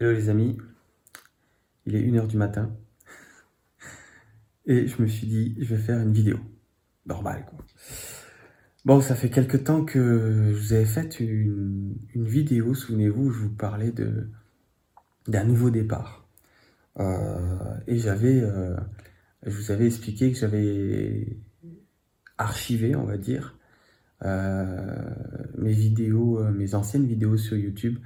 Hello les amis, il est 1h du matin et je me suis dit je vais faire une vidéo. Normal quoi. Bon, ça fait quelques temps que je vous avais fait une, vidéo, souvenez-vous, où je vous parlais de d'un nouveau départ. Euh, et j'avais, euh, je vous avais expliqué que j'avais archivé, on va dire, euh, mes vidéos, mes anciennes vidéos sur YouTube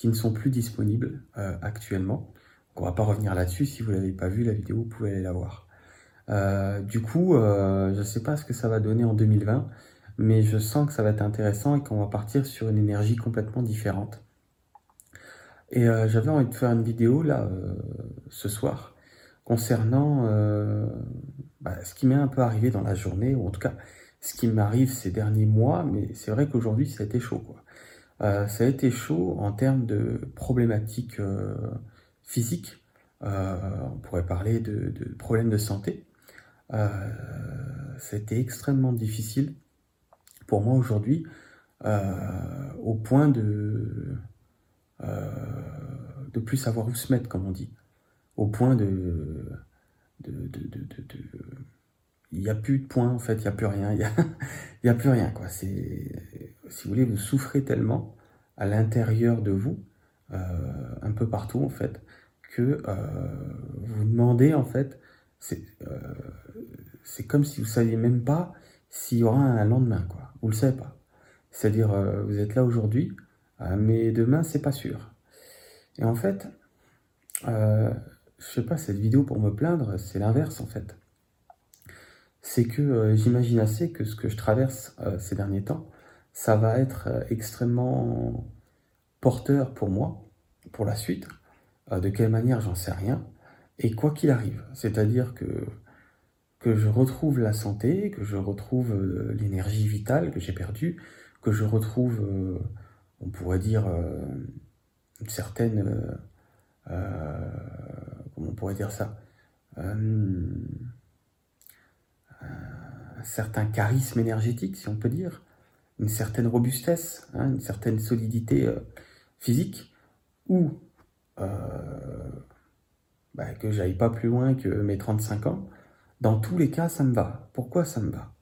qui ne sont plus disponibles euh, actuellement. On va pas revenir là-dessus. Si vous l'avez pas vu, la vidéo, vous pouvez aller la voir. Euh, du coup, euh, je ne sais pas ce que ça va donner en 2020, mais je sens que ça va être intéressant et qu'on va partir sur une énergie complètement différente. Et j'avais envie de faire une vidéo là ce soir concernant bah, ce qui m'est un peu arrivé dans la journée, ou en tout cas ce qui m'arrive ces derniers mois, mais c'est vrai qu'aujourd'hui ça a été chaud. Quoi. Euh, ça a été chaud en termes de problématiques euh, physiques. Euh, on pourrait parler de, problèmes de santé. ça a été extrêmement difficile pour moi aujourd'hui, au point de de plus savoir où se mettre, comme on dit, au point de, il n'y a plus de points en fait, il n'y a plus rien, il n'y a, plus rien quoi. Si vous voulez, vous souffrez tellement à l'intérieur de vous, euh, un peu partout en fait, que euh, vous demandez en fait, euh, c'est comme si vous ne saviez même pas s'il y aura un lendemain, quoi. Vous ne le savez pas. C'est-à-dire, vous êtes là aujourd'hui, mais demain, c'est pas sûr. Et en fait, je sais pas, cette vidéo pour me plaindre, c'est l'inverse en fait. C'est que j'imagine assez que ce que je traverse ces derniers temps, ça va être euh, extrêmement porteur pour moi, pour la suite. Euh, de quelle manière, j'en sais rien. Et quoi qu'il arrive, c'est-à-dire que, que je retrouve la santé, que je retrouve euh, l'énergie vitale que j'ai perdue, que je retrouve, on pourrait dire, une certaine... comment on pourrait dire ça un certain charisme énergétique, si on peut dire, une certaine robustesse, hein, une certaine solidité euh, physique, ou euh, bah, que j'aille pas plus loin que mes 35 ans, dans tous les cas, ça me va. Pourquoi ça me va?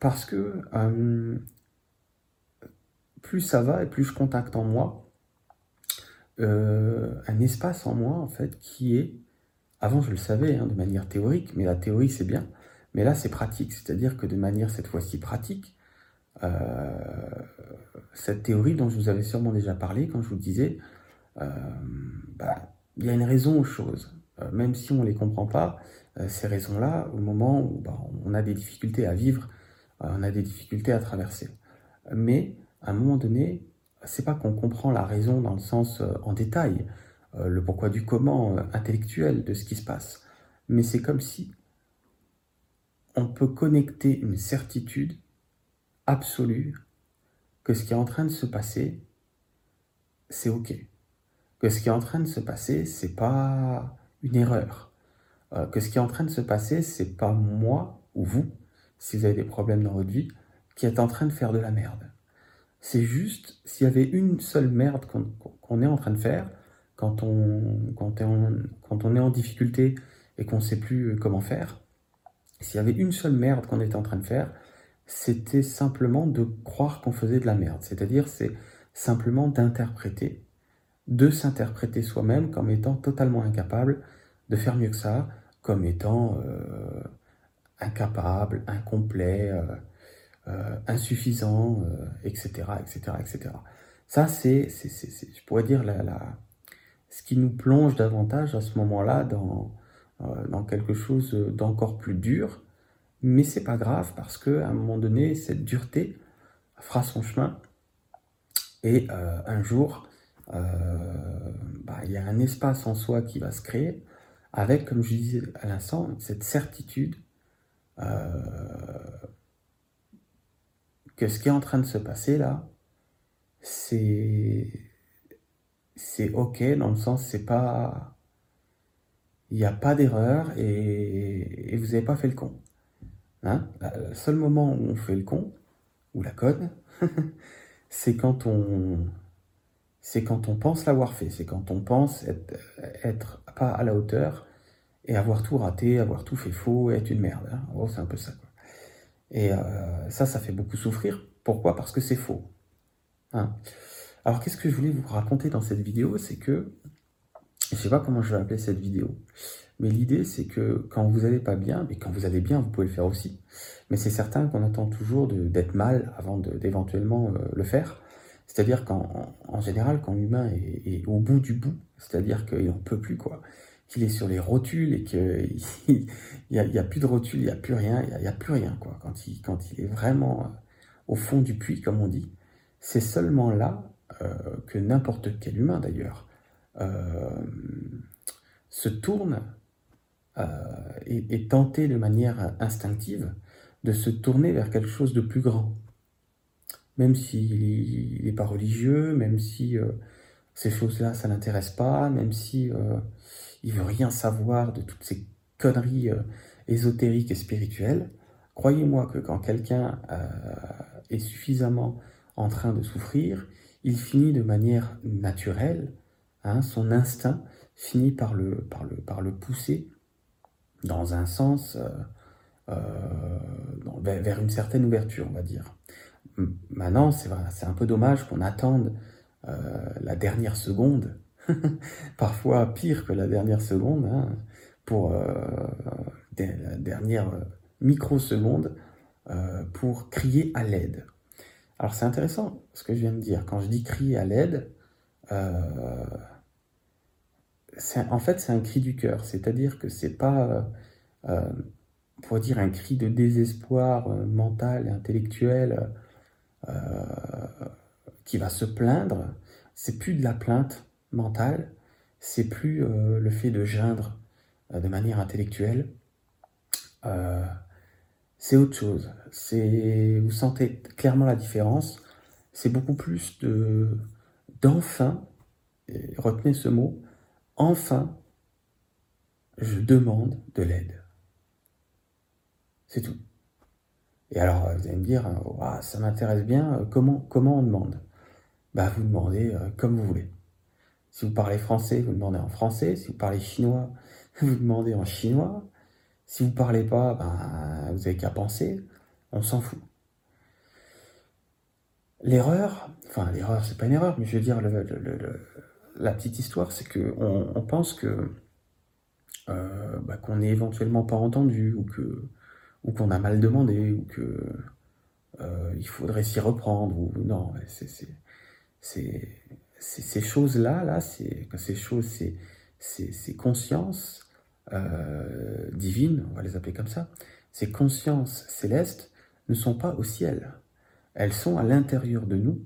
Parce que euh, plus ça va et plus je contacte en moi un espace en moi, en fait, qui est, avant je le savais hein, de manière théorique, mais la théorie c'est bien, mais là c'est pratique, c'est-à-dire que de manière cette fois-ci pratique, euh, cette théorie dont je vous avais sûrement déjà parlé quand je vous disais, euh, bah, il y a une raison aux choses. Euh, même si on ne les comprend pas, ces raisons-là, au moment où bah, on a des difficultés à vivre, on a des difficultés à traverser. Mais à un moment donné, c'est pas qu'on comprend la raison dans le sens en détail, le pourquoi du comment intellectuel de ce qui se passe, mais c'est comme si on peut connecter une certitude absolue que ce qui est en train de se passer, c'est OK. Que ce qui est en train de se passer, c'est pas une erreur. Euh, que ce qui est en train de se passer, c'est pas moi ou vous, si vous avez des problèmes dans votre vie, qui êtes en train de faire de la merde. C'est juste, s'il y avait une seule merde qu'on est en train de faire, quand on, quand, quand on est en difficulté et qu'on ne sait plus comment faire, s'il y avait une seule merde qu'on était en train de faire, c'était simplement de croire qu'on faisait de la merde. C'est-à-dire, c'est simplement d'interpréter, de s'interpréter soi-même comme étant totalement incapable de faire mieux que ça, comme étant euh, incapable, incomplet, euh, euh, insuffisant, etc., etc., etc. Ça, c'est, je pourrais dire, ce qui nous plonge davantage à ce moment-là dans, dans quelque chose d'encore plus dur, mais c'est pas grave parce que à un moment donné, cette dureté fera son chemin. Et euh, un jour, euh, bah, il y a un espace en soi qui va se créer avec, comme je disais à l'instant, cette certitude euh, que ce qui est en train de se passer là, c'est c'est ok dans le sens c'est pas il n'y a pas d'erreur et, vous n'avez pas fait le con. Hein? Le seul moment où on fait le con, ou la conne, c'est quand on, c'est quand on pense l'avoir fait, c'est quand on pense être, être, pas à la hauteur et avoir tout raté, avoir tout fait faux et être une merde. Hein. C'est un peu ça. Et euh, ça, ça fait beaucoup souffrir. Pourquoi? Parce que c'est faux. Hein? Alors, qu'est-ce que je voulais vous raconter dans cette vidéo? C'est que, je sais pas comment je vais appeler cette vidéo, mais l'idée, c'est que quand vous n'allez pas bien, mais quand vous allez bien, vous pouvez le faire aussi. Mais c'est certain qu'on attend toujours d'être mal avant d'éventuellement euh, le faire. C'est-à-dire qu'en en général, quand l'humain est, au bout du bout, c'est-à-dire qu'il n'en peut plus, quoi, qu'il est sur les rotules et qu'il n'y a, a, plus de rotules, il n'y a plus rien, il n'y a, plus rien, quoi. Quand il, quand il est vraiment euh, au fond du puits, comme on dit, c'est seulement là euh, que n'importe quel humain, d'ailleurs, se tourne et est tenté de manière instinctive de se tourner vers quelque chose de plus grand même s'il n'est pas religieux, même si euh, ces choses-là, ça l'intéresse pas, même si euh, veut rien savoir de toutes ces conneries euh, ésotériques et spirituelles. Croyez-moi que quand quelqu'un est suffisamment en train de souffrir, il finit de manière naturelle, hein, son instinct finit par le, pousser dans un sens, vers une certaine ouverture, on va dire. Maintenant, c'est un peu dommage qu'on attende euh, la dernière seconde, parfois pire que la dernière seconde, hein, pour euh, la dernière microseconde, euh, pour crier à l'aide. Alors c'est intéressant ce que je viens de dire. Quand je dis crier à l'aide, en fait c'est un cri du cœur, c'est-à-dire que c'est pas, pour dire un cri de désespoir mental et intellectuel euh, qui va se plaindre, c'est plus de la plainte mentale, c'est plus euh, le fait de geindre euh, de manière intellectuelle, c'est autre chose. C'est, vous sentez clairement la différence. C'est beaucoup plus de d'enfin, retenez ce mot, enfin, je demande de l'aide. C'est tout. Et alors, vous allez me dire, euh, ça m'intéresse bien, euh, comment, comment on demande? Bah, Vous demandez euh, comme vous voulez. Si vous parlez français, vous demandez en français. Si vous parlez chinois, vous demandez en chinois. Si vous parlez pas, ben, vous avez qu'à penser. On s'en fout. L'erreur, enfin l'erreur, c'est pas une erreur, mais je veux dire, la petite histoire, c'est qu'on on pense que bah, qu'on n'est éventuellement pas entendu ou qu'on a mal demandé, ou que euh, il faudrait s'y reprendre, ou non, c'est ces choses-là, là, c'est ces choses, ces, ces, consciences euh, divines, on va les appeler comme ça, ces consciences célestes ne sont pas au ciel. Elles sont à l'intérieur de nous,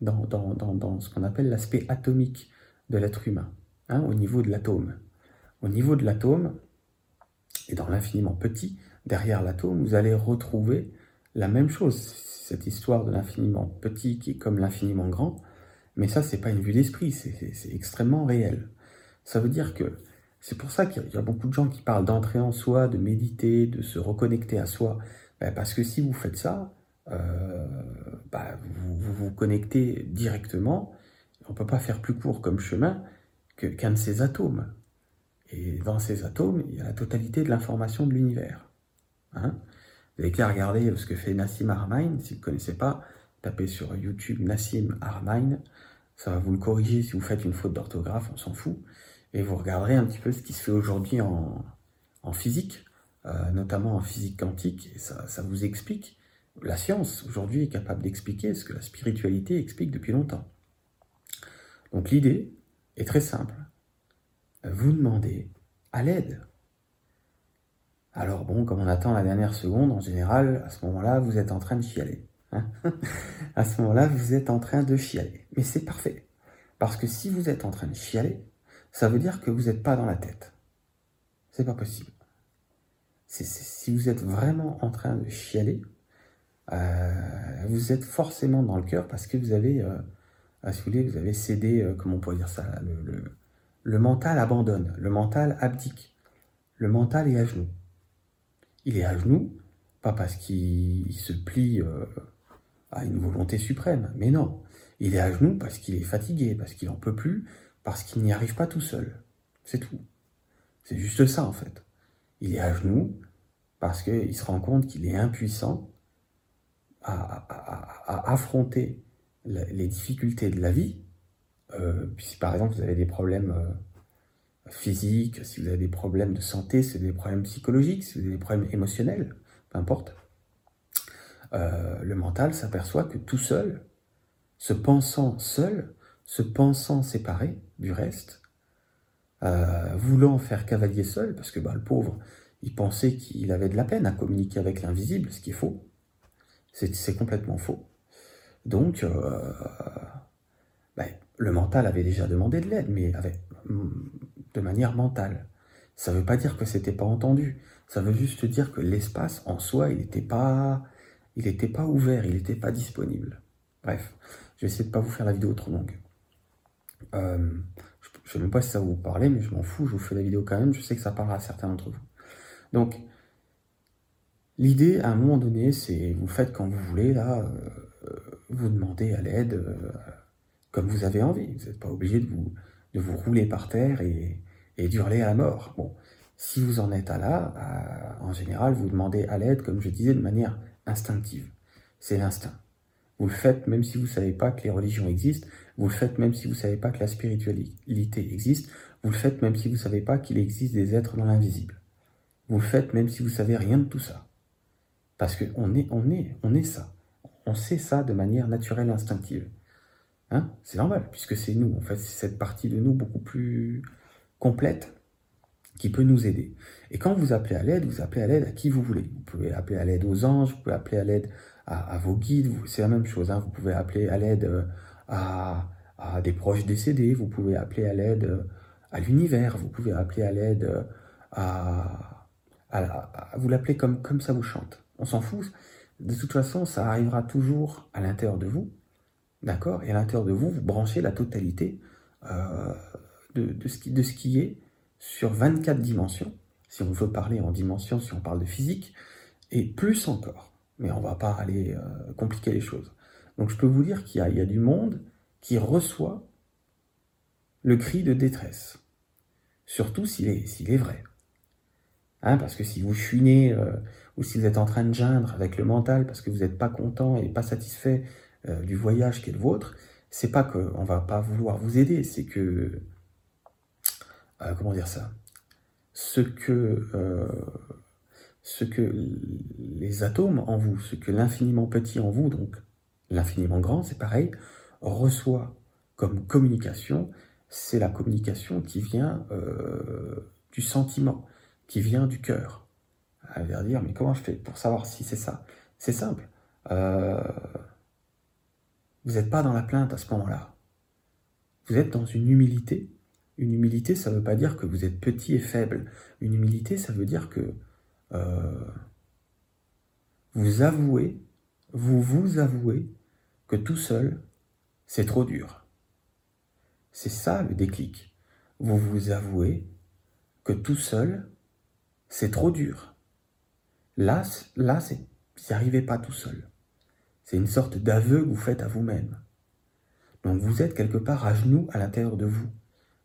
dans, dans, dans, dans ce qu'on appelle l'aspect atomique de l'être humain, hein, au niveau de l'atome. Au niveau de l'atome, et dans l'infiniment petit, derrière l'atome, vous allez retrouver la même chose. Cette histoire de l'infiniment petit qui est comme l'infiniment grand, mais ça, c'est pas une vue d'esprit, c'est extrêmement réel. Ça veut dire que c'est pour ça qu'il y a beaucoup de gens qui parlent d'entrer en soi, de méditer, de se reconnecter à soi. Ben, parce que si vous faites ça, euh, ben, vous, vous, connectez directement. On ne peut pas faire plus court comme chemin qu'un de ces atomes. Et dans ces atomes, il y a la totalité de l'information de l'univers. Hein. vous avez qu'à regarder ce que fait Nassim Armain. Si vous ne connaissez pas, tapez sur YouTube Nassim Armain. Ça va vous le corriger si vous faites une faute d'orthographe, on s'en fout. Et vous regarderez un petit peu ce qui se fait aujourd'hui en, physique, euh, notamment en physique quantique. Et ça, ça vous explique. La science aujourd'hui est capable d'expliquer ce que la spiritualité explique depuis longtemps. Donc l'idée est très simple. Vous demandez à l'aide. Alors bon, comme on attend la dernière seconde, en général, à ce moment-là, vous êtes en train de chialer. Hein. à ce moment-là, vous êtes en train de chialer. Mais c'est parfait. Parce que si vous êtes en train de chialer, ça veut dire que vous n'êtes pas dans la tête. C'est pas possible. si vous êtes vraiment en train de chialer, euh, vous êtes forcément dans le cœur parce que vous avez, euh, vous voulez, vous avez cédé, euh, comment on pourrait dire ça, le, le mental abandonne, le mental abdique, le mental est à genoux il est à genoux, pas parce qu'il se plie euh, à une volonté suprême, mais non, Il est à genoux parce qu'il est fatigué, parce qu'il n'en peut plus, parce qu'il n'y arrive pas tout seul. C'est tout. C'est juste ça en fait. Il est à genoux parce qu'il se rend compte qu'il est impuissant à, affronter les difficultés de la vie. Euh, si par exemple vous avez des problèmes euh, physiques, si vous avez des problèmes de santé, si vous avez des problèmes psychologiques, si des problèmes émotionnels, peu importe, euh, le mental s'aperçoit que tout seul, se pensant seul, se pensant séparé du reste, voulant faire cavalier seul, parce que bah, le pauvre, il pensait qu'il avait de la peine à communiquer avec l'invisible, ce qui est faux. C'est complètement faux. Donc, euh, ben, le mental avait déjà demandé de l'aide, mais avec, de manière mentale. Ça ne veut pas dire que c'était pas entendu. Ça veut juste dire que l'espace en soi, il n'était pas, ouvert, il n'était pas disponible. Bref, je vais essayer de ne pas vous faire la vidéo trop longue. Euh, je ne sais même pas si ça vous parler, mais je m'en fous, je vous fais la vidéo quand même, je sais que ça parlera à certains d'entre vous. Donc, l'idée, à un moment donné, c'est, vous faites quand vous voulez, là, euh, vous demandez à l'aide euh, comme vous avez envie. Vous n'êtes pas obligé de vous, de vous rouler par terre et, et d'hurler à mort. Bon, si vous en êtes à là, en général, vous demandez à l'aide, comme je disais, de manière instinctive. C'est l'instinct. Vous le faites même si vous ne savez pas que les religions existent, vous le faites même si vous ne savez pas que la spiritualité existe, vous le faites même si vous ne savez pas qu'il existe des êtres dans l'invisible. Vous le faites même si vous savez rien de tout ça. Parce qu'on est, on est, on est ça. On sait ça de manière naturelle et instinctive. Hein? C'est normal, puisque c'est nous. En fait, c'est cette partie de nous beaucoup plus complète qui peut nous aider. Et quand vous appelez à l'aide, vous appelez à l'aide à qui vous voulez. Vous pouvez appeler à l'aide aux anges, vous pouvez appeler à l'aide à, vos guides, c'est la même chose. Hein. Vous pouvez appeler à l'aide euh, à, des proches décédés, vous pouvez appeler à l'aide euh, à l'univers, vous pouvez appeler à l'aide euh, à, Vous l'appelez comme, comme ça vous chante. On s'en fout. De toute façon, ça arrivera toujours à l'intérieur de vous. D'accord? Et à l'intérieur de vous, vous branchez la totalité de, de, ce qui, est sur 24 dimensions, si on veut parler en dimensions, si on parle de physique, et plus encore. Mais on va pas aller euh, compliquer les choses. Donc je peux vous dire qu'il y, a du monde qui reçoit le cri de détresse, surtout s'il est, vrai. Hein, parce que si vous chuinez euh, ou si vous êtes en train de geindre avec le mental parce que vous n'êtes pas content et pas satisfait euh, du voyage qui est le vôtre, c'est pas qu'on va pas vouloir vous aider, c'est que euh, comment dire ça? Ce que, euh, ce que les atomes en vous, ce que l'infiniment petit en vous, donc l'infiniment grand, c'est pareil, reçoit comme communication, c'est la communication qui vient du sentiment, qui vient du cœur. Elle va dire, mais comment je fais pour savoir si c'est ça? C'est simple. vous n'êtes pas dans la plainte à ce moment-là. Vous êtes dans une humilité une humilité, ça ne veut pas dire que vous êtes petit et faible. Une humilité, ça veut dire que euh, vous avouez, vous vous avouez que tout seul, c'est trop dur. C'est ça le déclic. Vous vous avouez que tout seul, c'est trop dur. Là, là c'est, vous n'y arrivez pas tout seul. C'est une sorte d'aveu que vous faites à vous-même. Donc vous êtes quelque part à genoux à l'intérieur de vous.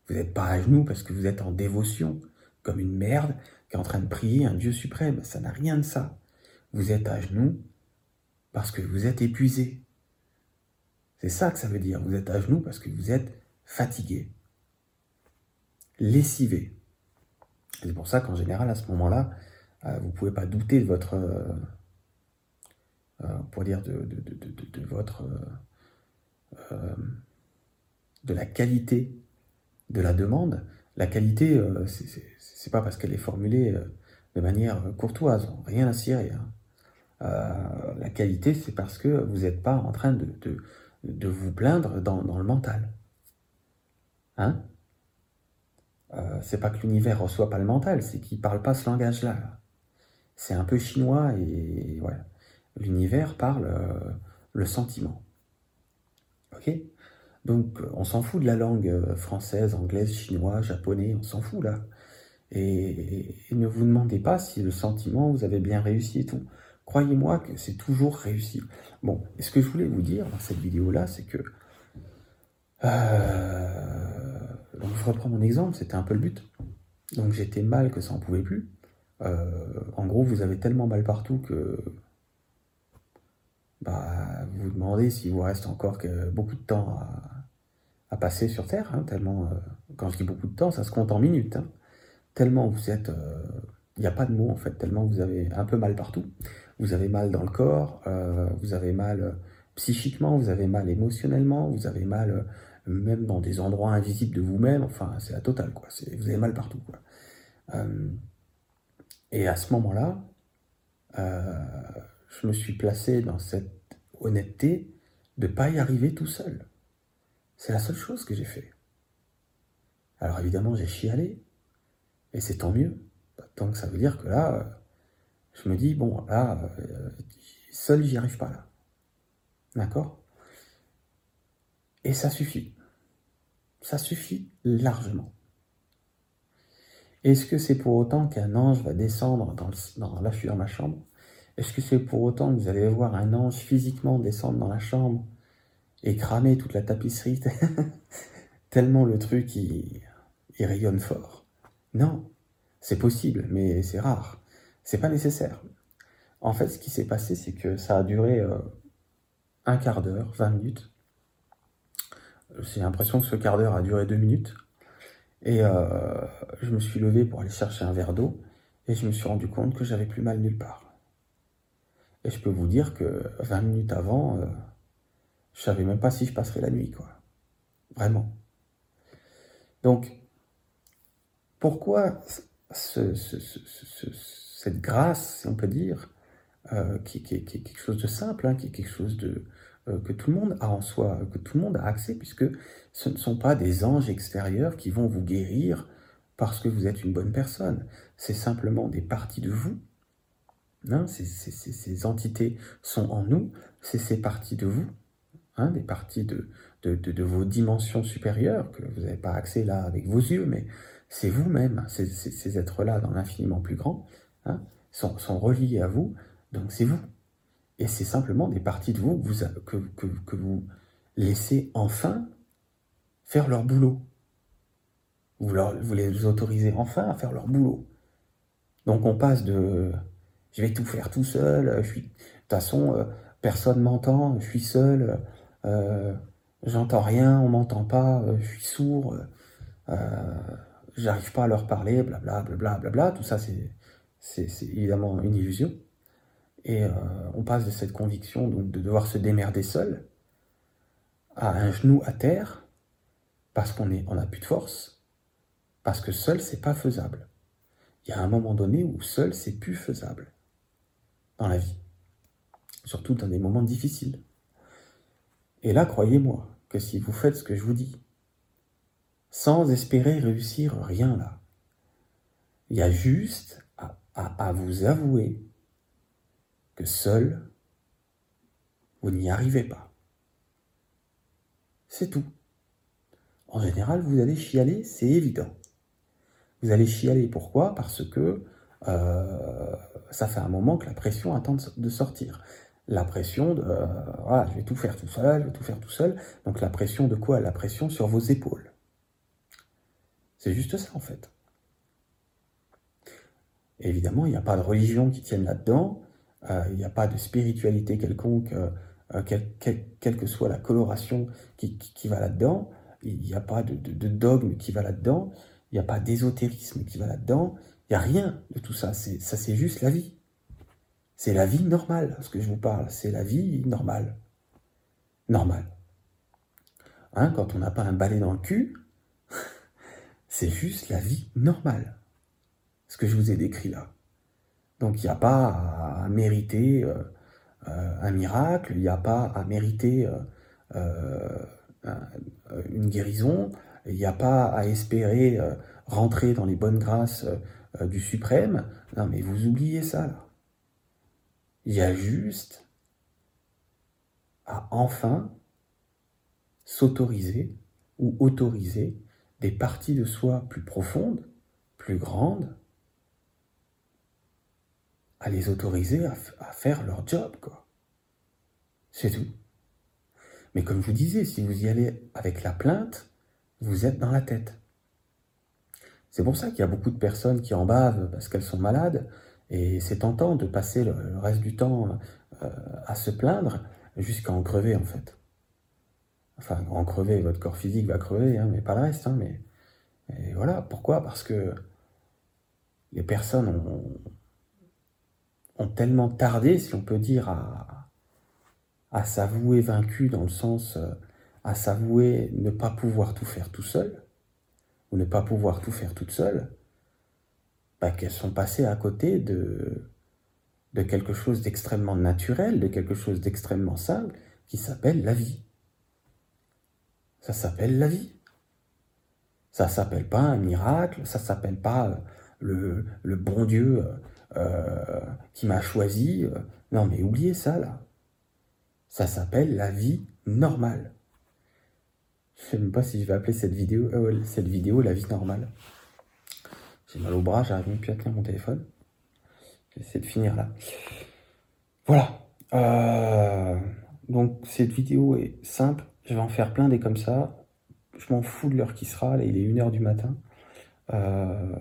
Vous n'êtes pas à genoux parce que vous êtes en dévotion, comme une merde qui est en train de prier un Dieu suprême. Ça n'a rien de ça. Vous êtes à genoux parce que vous êtes épuisé. C'est ça que ça veut dire. Vous êtes à genoux parce que vous êtes fatigué, lessivé. C'est pour ça qu'en général, à ce moment-là, vous ne pouvez pas douter de votre... Euh, euh, pour dire de, de votre... de la qualité de la demande, la qualité, euh, c'est pas parce qu'elle est formulée euh, de manière courtoise, rien à cirer. Hein. Euh, la qualité, c'est parce que vous n'êtes pas en train de, de, vous plaindre dans, le mental. Hein? C'est pas que l'univers reçoit pas le mental, c'est qu'il parle pas ce langage-là. C'est un peu chinois et voilà. L'univers parle le sentiment. Ok? Donc on s'en fout de la langue euh, française, anglaise, chinoise, japonais, on s'en fout là. Et, ne vous demandez pas si le sentiment, vous avez bien réussi et tout. Croyez-moi que c'est toujours réussi. Bon, et ce que je voulais vous dire dans cette vidéo-là, c'est que Euh, donc je reprends mon exemple, c'était un peu le but. Donc j'étais mal que ça en pouvait plus. Euh, en gros, vous avez tellement mal partout que bah, vous vous demandez s'il vous reste encore beaucoup de temps à, passer sur Terre. Hein, tellement, euh, quand je dis beaucoup de temps, ça se compte en minutes. Hein. tellement vous êtes, il n'y a pas de mots en fait. Tellement vous avez un peu mal partout. Vous avez mal dans le corps, vous avez mal psychiquement, vous avez mal émotionnellement, vous avez mal même dans des endroits invisibles de vous-même, enfin, c'est la totale, quoi. Vous avez mal partout. Euh, et à ce moment-là, euh, je me suis placé dans cette honnêteté de ne pas y arriver tout seul. C'est la seule chose que j'ai fait. Alors évidemment, j'ai chialé, et c'est tant mieux. Donc ça veut dire que là, je me dis, bon, là, euh, seul, j'y arrive pas là. D'accord? Et ça suffit. Ça suffit largement. Est-ce que c'est pour autant qu'un ange va descendre dans, suis dans ma chambre? Est-ce que c'est pour autant que vous allez voir un ange physiquement descendre dans la chambre et cramer toute la tapisserie tellement le truc il, rayonne fort? Non, c'est possible, mais c'est rare. C'est pas nécessaire. En fait, ce qui s'est passé, c'est que ça a duré euh, un quart d'heure, 20 minutes. J'ai l'impression que ce quart d'heure a duré deux minutes. Et euh, je me suis levé pour aller chercher un verre d'eau et je me suis rendu compte que j'avais plus mal nulle part. Et je peux vous dire que 20 minutes avant, euh, je savais même pas si je passerais la nuit, quoi. Vraiment. Donc, pourquoi cette grâce, si on peut dire, euh, qui, est quelque chose de simple, hein, qui est quelque chose de, euh, que tout le monde a en soi, que tout le monde a accès, puisque ce ne sont pas des anges extérieurs qui vont vous guérir parce que vous êtes une bonne personne. C'est simplement des parties de vous. Hein, ces, entités sont en nous, c'est ces parties de vous, hein, des parties de, vos dimensions supérieures, que vous n'avez pas accès là avec vos yeux, mais c'est vous-même, ces, êtres-là dans l'infiniment plus grand, hein, sont, reliés à vous, donc c'est vous. Et c'est simplement des parties de vous, que, vous laissez enfin faire leur boulot. Vous, les autorisez enfin à faire leur boulot. Donc on passe de je vais tout faire tout seul, je suis, de toute façon, euh, personne m'entend, je suis seul, euh, j'entends rien, on m'entend pas, euh, je suis sourd, j'arrive pas à leur parler, blablabla, bla, bla, tout ça c'est évidemment une illusion. Et on passe de cette conviction donc, de devoir se démerder seul à un genou à terre parce qu'on n'a on plus de force, parce que seul, c'est pas faisable. Il y a un moment donné où seul, c'est plus faisable dans la vie, surtout dans des moments difficiles. Et là, croyez-moi que si vous faites ce que je vous dis, sans espérer réussir rien là, il y a juste à vous avouer seul, vous n'y arrivez pas. C'est tout. En général, vous allez chialer, c'est évident. Vous allez chialer, pourquoi? Parce que euh, ça fait un moment que la pression attend de sortir. La pression de, euh, je vais tout faire tout seul, je vais tout faire tout seul. Donc la pression de quoi? La pression sur vos épaules. C'est juste ça en fait. évidemment, il n'y a pas de religion qui tienne là-dedans. Euh, il n'y a pas de spiritualité quelconque, quelle, que soit la coloration qui, va là-dedans. Il n'y a pas de, dogme qui va là-dedans. Il n'y a pas d'ésotérisme qui va là-dedans. Il n'y a rien de tout ça. Ça, c'est juste la vie. C'est la vie normale, ce que je vous parle. C'est la vie normale. Normale. Hein, quand on n'a pas un balai dans le cul, c'est juste la vie normale. Ce que je vous ai décrit là. Donc il n'y a pas à, mériter euh, euh, un miracle, il n'y a pas à mériter euh, une guérison, il n'y a pas à espérer rentrer dans les bonnes grâces du suprême. Non mais vous oubliez ça. Il y a juste à enfin s'autoriser ou autoriser des parties de soi plus profondes, plus grandes, à les autoriser à, faire leur job, quoi. C'est tout. Mais comme je vous disais, si vous y allez avec la plainte, vous êtes dans la tête. C'est pour ça qu'il y a beaucoup de personnes qui en bavent parce qu'elles sont malades, et c'est tentant de passer le, reste du temps euh, à se plaindre jusqu'à en crever en fait. Enfin, en crever, votre corps physique va crever, hein, mais pas le reste. Hein, mais et voilà, pourquoi? Parce que les personnes ont, ont, tellement tardé, si on peut dire, à, à s'avouer vaincues dans le sens euh, à s'avouer ne pas pouvoir tout faire tout seul, ou ne pas pouvoir tout faire toute seule, bah, qu'elles sont passées à côté de, quelque chose d'extrêmement naturel, de quelque chose d'extrêmement simple, qui s'appelle la vie. Ça s'appelle la vie. Ça s'appelle pas un miracle, ça s'appelle pas euh, le, bon Dieu euh, qui m'a choisi. Non, mais oubliez ça là. Ça s'appelle la vie normale. Je sais même pas si je vais appeler cette vidéo, cette vidéo la vie normale. J'ai mal au bras, j'arrive même plus à tenir mon téléphone. J'essaie de finir là. Voilà. donc cette vidéo est simple. Je vais en faire plein des comme ça je m'en fous de l'heure qui sera, il est 1h du matin. Euh,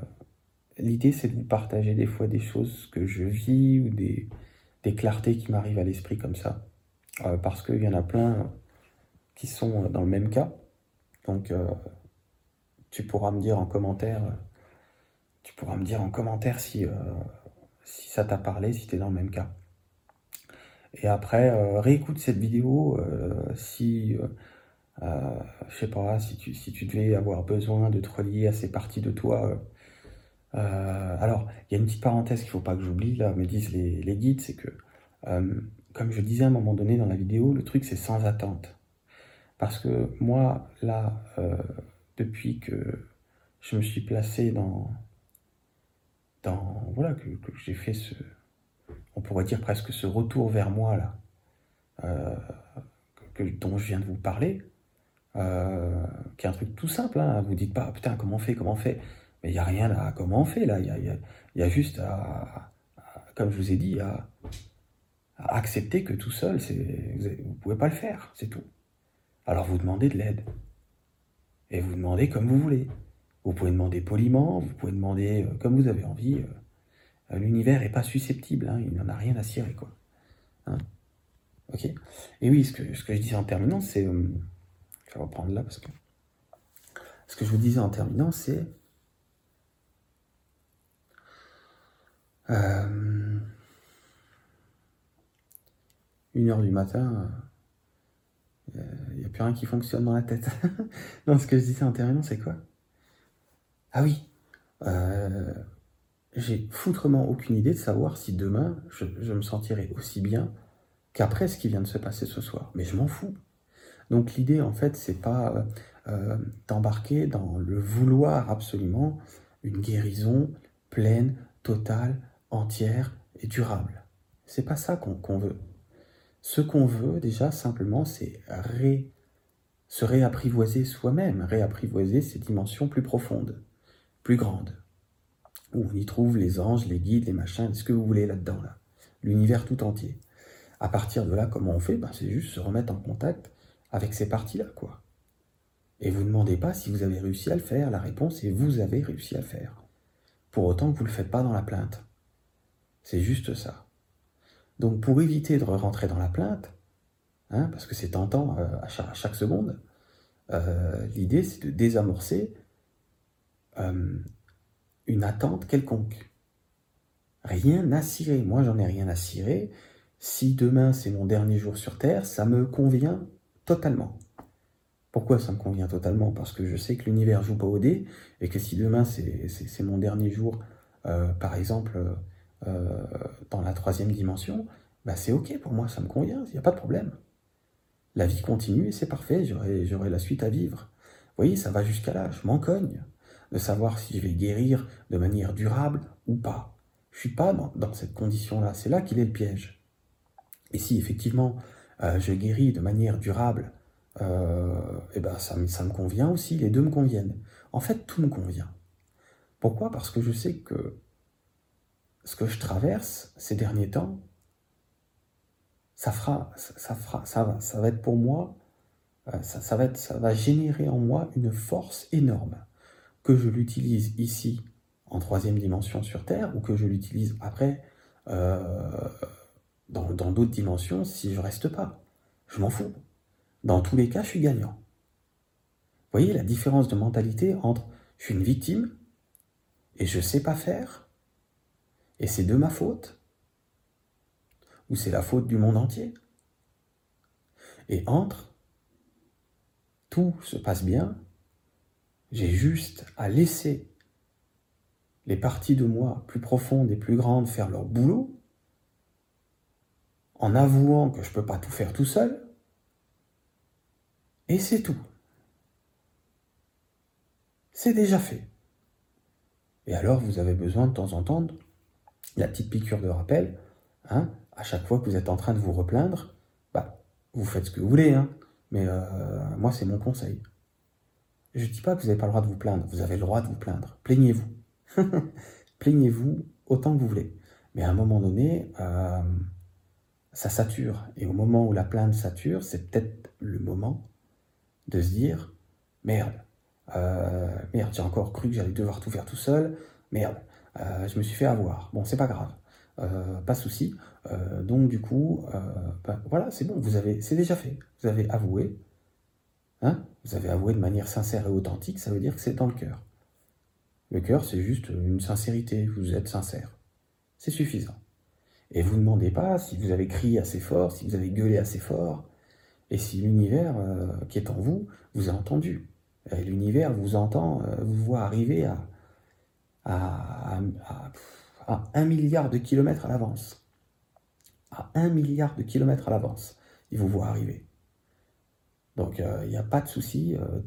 l'idée c'est de vous partager des fois des choses que je vis ou des clartés qui m'arrivent à l'esprit comme ça. Euh, parce qu'il y en a plein qui sont dans le même cas. Donc euh, tu pourras me dire en commentaire, tu pourras me dire en commentaire si, si ça t'a parlé, si tu es dans le même cas. Et après, réécoute cette vidéo si euh, je sais pas, si tu, si tu devais avoir besoin de te relier à ces parties de toi. Euh, euh, alors, il y a une petite parenthèse qu'il ne faut pas que j'oublie, là, me disent les guides, c'est que, comme je disais à un moment donné dans la vidéo, le truc c'est sans attente. Parce que moi, là, depuis que je me suis placé dans. voilà, que, j'ai fait ce. On pourrait dire presque ce retour vers moi, là, que, dont je viens de vous parler, euh, qui est un truc tout simple. Hein. Vous dites pas, putain, comment on fait, comment on fait? Mais il n'y a rien à comment on fait là. Il y a, juste à, comme je vous ai dit, à, accepter que tout seul, vous ne pouvez pas le faire, c'est tout. Alors vous demandez de l'aide. Et vous demandez comme vous voulez. Vous pouvez demander poliment, vous pouvez demander euh, comme vous avez envie. Euh, l'univers n'est pas susceptible, hein. il n'en a rien à cirer. Quoi. Hein? ok? Et oui, ce que, ce que je dis en terminant, c'est je vais reprendre là parce que ce que je vous disais en terminant, c'est euh, une heure du matin, il euh, n'y a plus rien qui fonctionne dans la tête. non, ce que je disais en terminant, c'est quoi? Ah oui, euh, j'ai foutrement aucune idée de savoir si demain je, me sentirai aussi bien qu'après ce qui vient de se passer ce soir. Mais je m'en fous. Donc l'idée, en fait, c'est pas euh, d'embarquer dans le vouloir absolument une guérison pleine, totale, entière et durable. C'est pas ça qu'on veut. Ce qu'on veut déjà simplement, c'est se réapprivoiser soi-même, réapprivoiser ses dimensions plus profondes, plus grandes, où on y trouve les anges, les guides, les machins, ce que vous voulez là-dedans, là. l'univers tout entier. À partir de là, comment on fait? Ben, C'est juste se remettre en contact avec ces parties-là, quoi. Et vous ne demandez pas si vous avez réussi à le faire, la réponse est vous avez réussi à le faire. Pour autant que vous ne le faites pas dans la plainte. C'est juste ça. Donc pour éviter de rentrer dans la plainte, hein, parce que c'est tentant euh, à, chaque, seconde, euh, l'idée c'est de désamorcer euh, une attente quelconque. Rien à cirer. Moi j'en ai rien à cirer. Si demain c'est mon dernier jour sur Terre, ça me convient totalement. Pourquoi ça me convient totalement? Parce que je sais que l'univers joue pas au dé et que si demain c'est mon dernier jour, par exemple, euh, dans la troisième dimension, bah c'est ok pour moi, ça me convient, il n'y a pas de problème. La vie continue et c'est parfait, j'aurai la suite à vivre. Vous voyez, ça va jusqu'à là, je m'en cogne de savoir si je vais guérir de manière durable ou pas. Je suis pas dans, cette condition-là, c'est là qu'il est le piège. Et si effectivement euh, je guéris de manière durable, euh, eh ben ça, ça me convient aussi, les deux me conviennent. En fait, tout me convient. Pourquoi? Parce que je sais que ce que je traverse ces derniers temps, ça fera, ça, fera, ça va, ça va être pour moi euh, ça, va être, ça va générer en moi une force énorme que je l'utilise ici en troisième dimension sur Terre ou que je l'utilise après euh, dans d'autres dimensions si je reste pas. Je m'en fous. Dans tous les cas, je suis gagnant. Vous voyez la différence de mentalité entre je suis une victime et je sais pas faire et c'est de ma faute? Ou c'est la faute du monde entier? Et entre tout se passe bien, j'ai juste à laisser les parties de moi plus profondes et plus grandes faire leur boulot, en avouant que je ne peux pas tout faire tout seul, et c'est tout. C'est déjà fait. Et alors, vous avez besoin de temps en temps la petite piqûre de rappel, hein, à chaque fois que vous êtes en train de vous replaindre, bah, vous faites ce que vous voulez, hein, mais euh, moi, c'est mon conseil. Je ne dis pas que vous n'avez pas le droit de vous plaindre, vous avez le droit de vous plaindre. Plaignez-vous. Plaignez-vous autant que vous voulez. Mais à un moment donné, euh, ça sature. Et au moment où la plainte sature, c'est peut-être le moment de se dire merde, euh, merde, j'ai encore cru que j'allais devoir tout faire tout seul. Merde, je me suis fait avoir. Bon, c'est pas grave. pas de souci. donc du coup, ben, voilà, c'est bon, vous avez, c'est déjà fait. Vous avez avoué, Hein vous avez avoué de manière sincère et authentique, ça veut dire que c'est dans le cœur. Le cœur, c'est juste une sincérité, vous êtes sincère. C'est suffisant. Et vous ne demandez pas si vous avez crié assez fort, si vous avez gueulé assez fort, et si l'univers euh, qui est en vous vous a entendu. L'univers vous entend, euh, vous voit arriver à, à, un milliard de kilomètres à l'avance. À un milliard de kilomètres à l'avance, il vous voit arriver. Donc euh, il n'y a pas de souci, euh,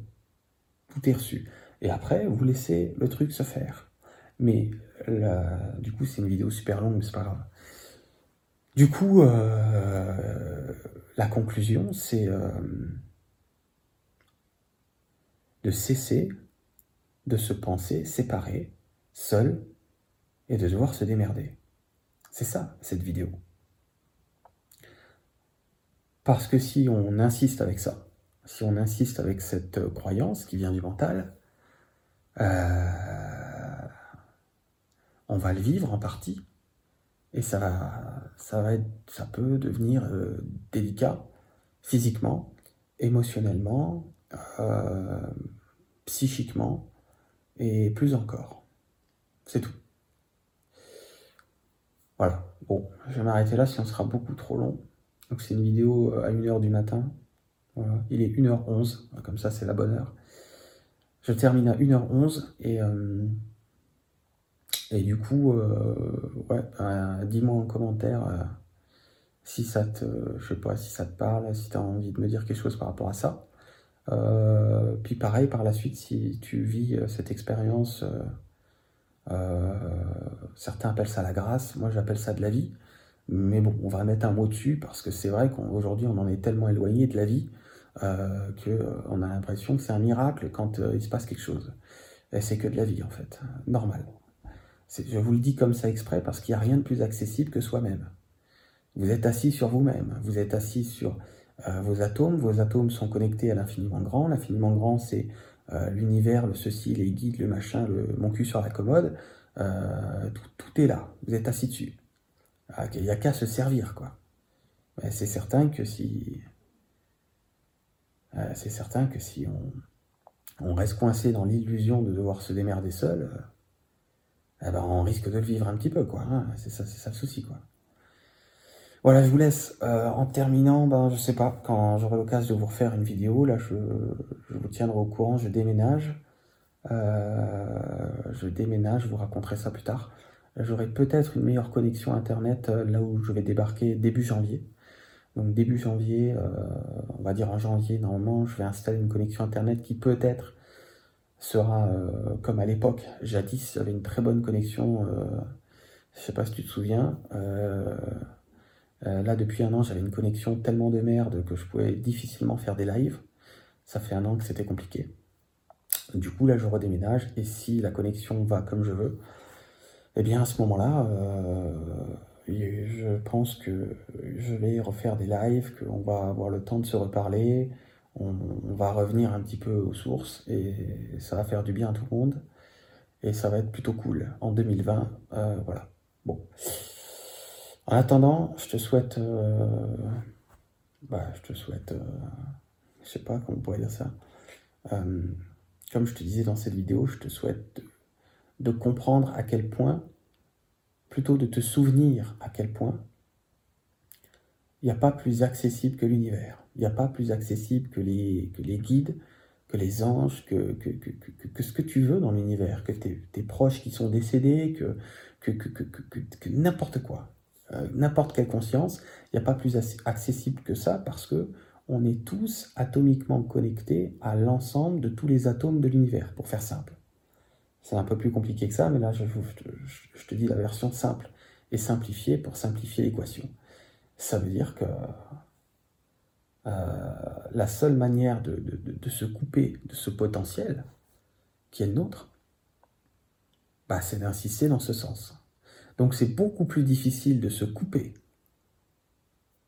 tout est reçu. Et après, vous laissez le truc se faire. Mais du coup, c'est une vidéo super longue, mais c'est pas grave. Du coup, euh, la conclusion, c'est de cesser de se penser séparé, seul, et de devoir se démerder. C'est ça, cette vidéo. Parce que si on insiste avec ça, si on insiste avec cette euh, croyance qui vient du mental, euh, on va le vivre en partie et ça peut devenir euh, délicat physiquement, émotionnellement, psychiquement et plus encore. C'est tout. Voilà. Bon, je vais m'arrêter là, sinon ce sera beaucoup trop long. Donc c'est une vidéo à 1h du matin. Il est 1h11, comme ça c'est la bonne heure. Je termine à 1h11 et, euh, et du coup, euh, bah, dis-moi en commentaire euh, si ça te, je sais pas, si ça te parle, si tu as envie de me dire quelque chose par rapport à ça. puis pareil, par la suite, si tu vis cette expérience, certains appellent ça la grâce, moi j'appelle ça de la vie. Mais bon, on va mettre un mot dessus parce que c'est vrai qu'aujourd'hui on en est tellement éloigné de la vie euh, qu'on a l'impression que c'est un miracle quand euh, il se passe quelque chose. Et c'est que de la vie en fait, normal. Je vous le dis comme ça exprès parce qu'il n'y a rien de plus accessible que soi-même. Vous êtes assis sur vous-même, vous êtes assis sur euh, vos atomes, vos atomes sont connectés à l'infiniment grand. L'infiniment grand, c'est l'univers, le ceci, les guides, le machin, le, mon cul sur la commode. Tout, tout, est là, vous êtes assis dessus. Ah, il n'y a qu'à se servir, quoi. C'est certain que si euh, c'est certain que si on, reste coincé dans l'illusion de devoir se démerder seul, euh, eh ben on risque de le vivre un petit peu, quoi. Hein. c'est ça, c'est ça le souci, quoi. Voilà, je vous laisse. Euh, en terminant, ben, je sais pas, quand j'aurai l'occasion de vous refaire une vidéo, là, je, vous tiendrai au courant, je déménage. je déménage, je vous raconterai ça plus tard. J'aurai peut-être une meilleure connexion Internet là où je vais débarquer début janvier. Donc début janvier, euh, on va dire en janvier, normalement, je vais installer une connexion Internet qui peut-être sera euh, comme à l'époque, jadis, j'avais une très bonne connexion, euh, je sais pas si tu te souviens. Là, depuis un an, j'avais une connexion tellement de merde que je pouvais difficilement faire des lives. Ça fait un an que c'était compliqué. Du coup, là, je redéménage, et si la connexion va comme je veux, eh bien, à ce moment-là, je pense que je vais refaire des lives, qu'on va avoir le temps de se reparler, on, va revenir un petit peu aux sources et ça va faire du bien à tout le monde et ça va être plutôt cool en 2020. Euh, voilà. Bon. En attendant, je te souhaite, euh, bah, je te souhaite, euh, je sais pas comment on pourrait dire ça. comme je te disais dans cette vidéo, je te souhaite de comprendre à quel point, plutôt de te souvenir à quel point il n'y a pas plus accessible que l'univers. Il n'y a pas plus accessible que les, guides, que les anges, que, ce que tu veux dans l'univers, que tes, proches qui sont décédés, que, n'importe quoi, euh, n'importe quelle conscience, il n'y a pas plus accessible que ça parce que on est tous atomiquement connectés à l'ensemble de tous les atomes de l'univers, pour faire simple. C'est un peu plus compliqué que ça, mais là je, te dis la version simple et simplifiée pour simplifier l'équation ça veut dire que euh, la seule manière de, se couper de ce potentiel, qui est le nôtre, bah, c'est d'insister dans ce sens. Donc c'est beaucoup plus difficile de se couper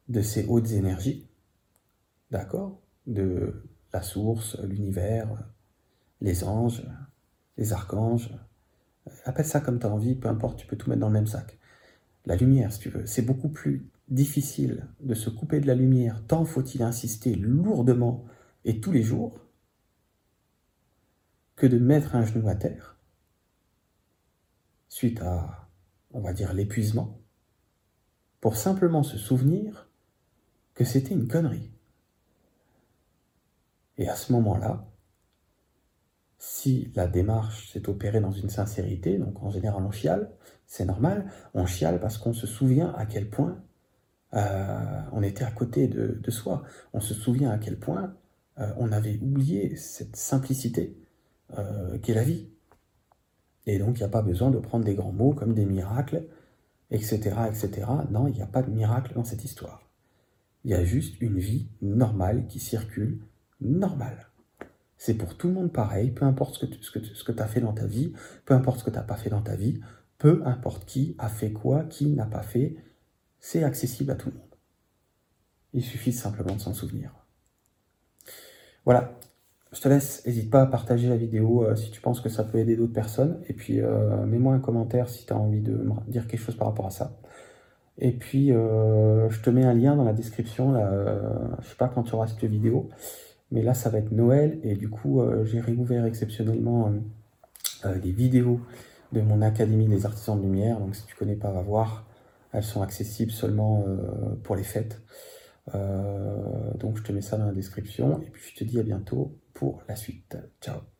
de ces hautes énergies, d'accord De la source, l'univers, les anges, les archanges, appelle ça comme tu as envie, peu importe, tu peux tout mettre dans le même sac. La lumière, si tu veux, c'est beaucoup plus difficile de se couper de la lumière, tant faut-il insister lourdement et tous les jours, que de mettre un genou à terre, suite à, on va dire, l'épuisement, pour simplement se souvenir que c'était une connerie. Et à ce moment-là, si la démarche s'est opérée dans une sincérité, donc en général on chiale, c'est normal, on chiale parce qu'on se souvient à quel point euh, on était à côté de, soi. On se souvient à quel point euh, on avait oublié cette simplicité euh, qu'est la vie. Et donc, il n'y a pas besoin de prendre des grands mots comme des miracles, etc. etc. Non, il n'y a pas de miracle dans cette histoire. Il y a juste une vie normale qui circule, normale. C'est pour tout le monde pareil, peu importe ce que tu as fait dans ta vie, peu importe ce que tu n'as pas fait dans ta vie, peu importe qui a fait quoi, qui n'a pas fait, c'est accessible à tout le monde. Il suffit simplement de s'en souvenir. Voilà, je te laisse, n'hésite pas à partager la vidéo euh, si tu penses que ça peut aider d'autres personnes. Et puis, euh, mets-moi un commentaire si tu as envie de me dire quelque chose par rapport à ça. Et puis, euh, je te mets un lien dans la description. Là, je sais pas quand tu auras cette vidéo, mais là, ça va être Noël. Et du coup, j'ai réouvert exceptionnellement les vidéos de mon Académie des Artisans de Lumière. Donc, si tu connais pas, va voir. Elles sont accessibles seulement pour les fêtes. Donc je te mets ça dans la description et puis je te dis à bientôt pour la suite. Ciao